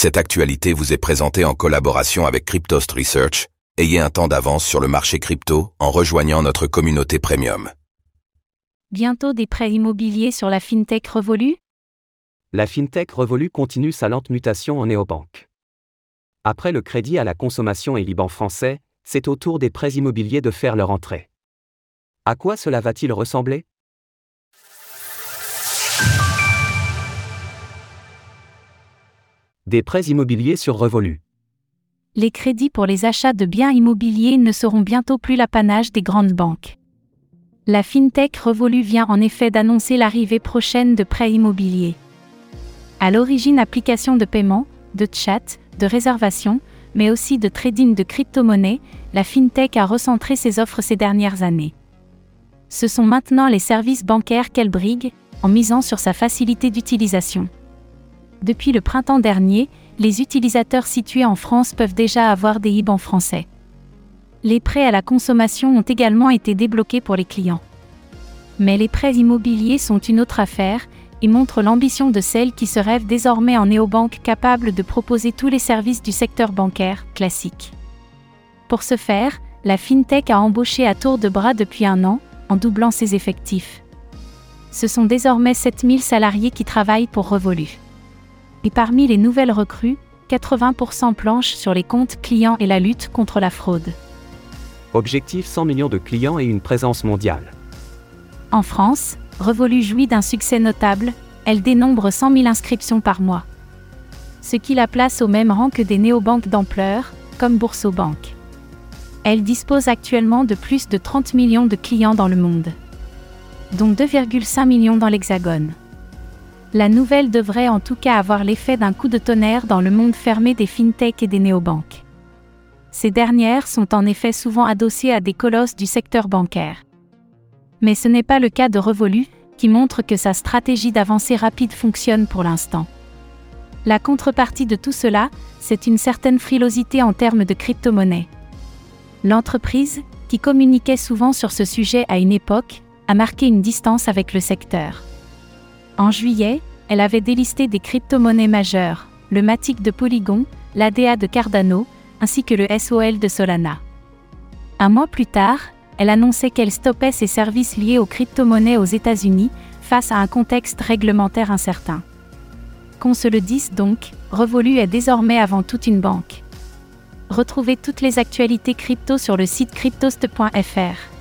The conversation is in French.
Cette actualité vous est présentée en collaboration avec Cryptost Research. Ayez un temps d'avance sur le marché crypto en rejoignant notre communauté premium. Bientôt des prêts immobiliers sur la FinTech Revolu La FinTech Revolu continue sa lente mutation en néobanque. Après le crédit à la consommation et Liban français, c'est au tour des prêts immobiliers de faire leur entrée. À quoi cela va-t-il ressembler? Des prêts immobiliers sur Revolu. Les crédits pour les achats de biens immobiliers ne seront bientôt plus l'apanage des grandes banques. La FinTech Revolu vient en effet d'annoncer l'arrivée prochaine de prêts immobiliers. À l'origine application de paiement, de chat, de réservation, mais aussi de trading de crypto-monnaies, la FinTech a recentré ses offres ces dernières années. Ce sont maintenant les services bancaires qu'elle brigue, en misant sur sa facilité d'utilisation. Depuis le printemps dernier, les utilisateurs situés en France peuvent déjà avoir des IBAN français. Les prêts à la consommation ont également été débloqués pour les clients. Mais les prêts immobiliers sont une autre affaire et montrent l'ambition de celles qui se rêvent désormais en néobanque capable de proposer tous les services du secteur bancaire classique. Pour ce faire, la FinTech a embauché à tour de bras depuis un an, en doublant ses effectifs. Ce sont désormais 7000 salariés qui travaillent pour Revolu. Et parmi les nouvelles recrues, 80% planchent sur les comptes clients et la lutte contre la fraude. Objectif 100 millions de clients et une présence mondiale. En France, Revolu jouit d'un succès notable, elle dénombre 100 000 inscriptions par mois. Ce qui la place au même rang que des néobanques d'ampleur, comme Boursobank. Elle dispose actuellement de plus de 30 millions de clients dans le monde, dont 2,5 millions dans l'Hexagone. La nouvelle devrait en tout cas avoir l'effet d'un coup de tonnerre dans le monde fermé des fintechs et des néobanques. Ces dernières sont en effet souvent adossées à des colosses du secteur bancaire. Mais ce n'est pas le cas de Revolu, qui montre que sa stratégie d'avancée rapide fonctionne pour l'instant. La contrepartie de tout cela, c'est une certaine frilosité en termes de crypto-monnaie. L'entreprise, qui communiquait souvent sur ce sujet à une époque, a marqué une distance avec le secteur. En juillet, elle avait délisté des crypto-monnaies majeures, le Matic de Polygon, l'ADA de Cardano, ainsi que le SOL de Solana. Un mois plus tard, elle annonçait qu'elle stoppait ses services liés aux crypto-monnaies aux États-Unis, face à un contexte réglementaire incertain. Qu'on se le dise donc, Revolu est désormais avant toute une banque. Retrouvez toutes les actualités crypto sur le site cryptost.fr.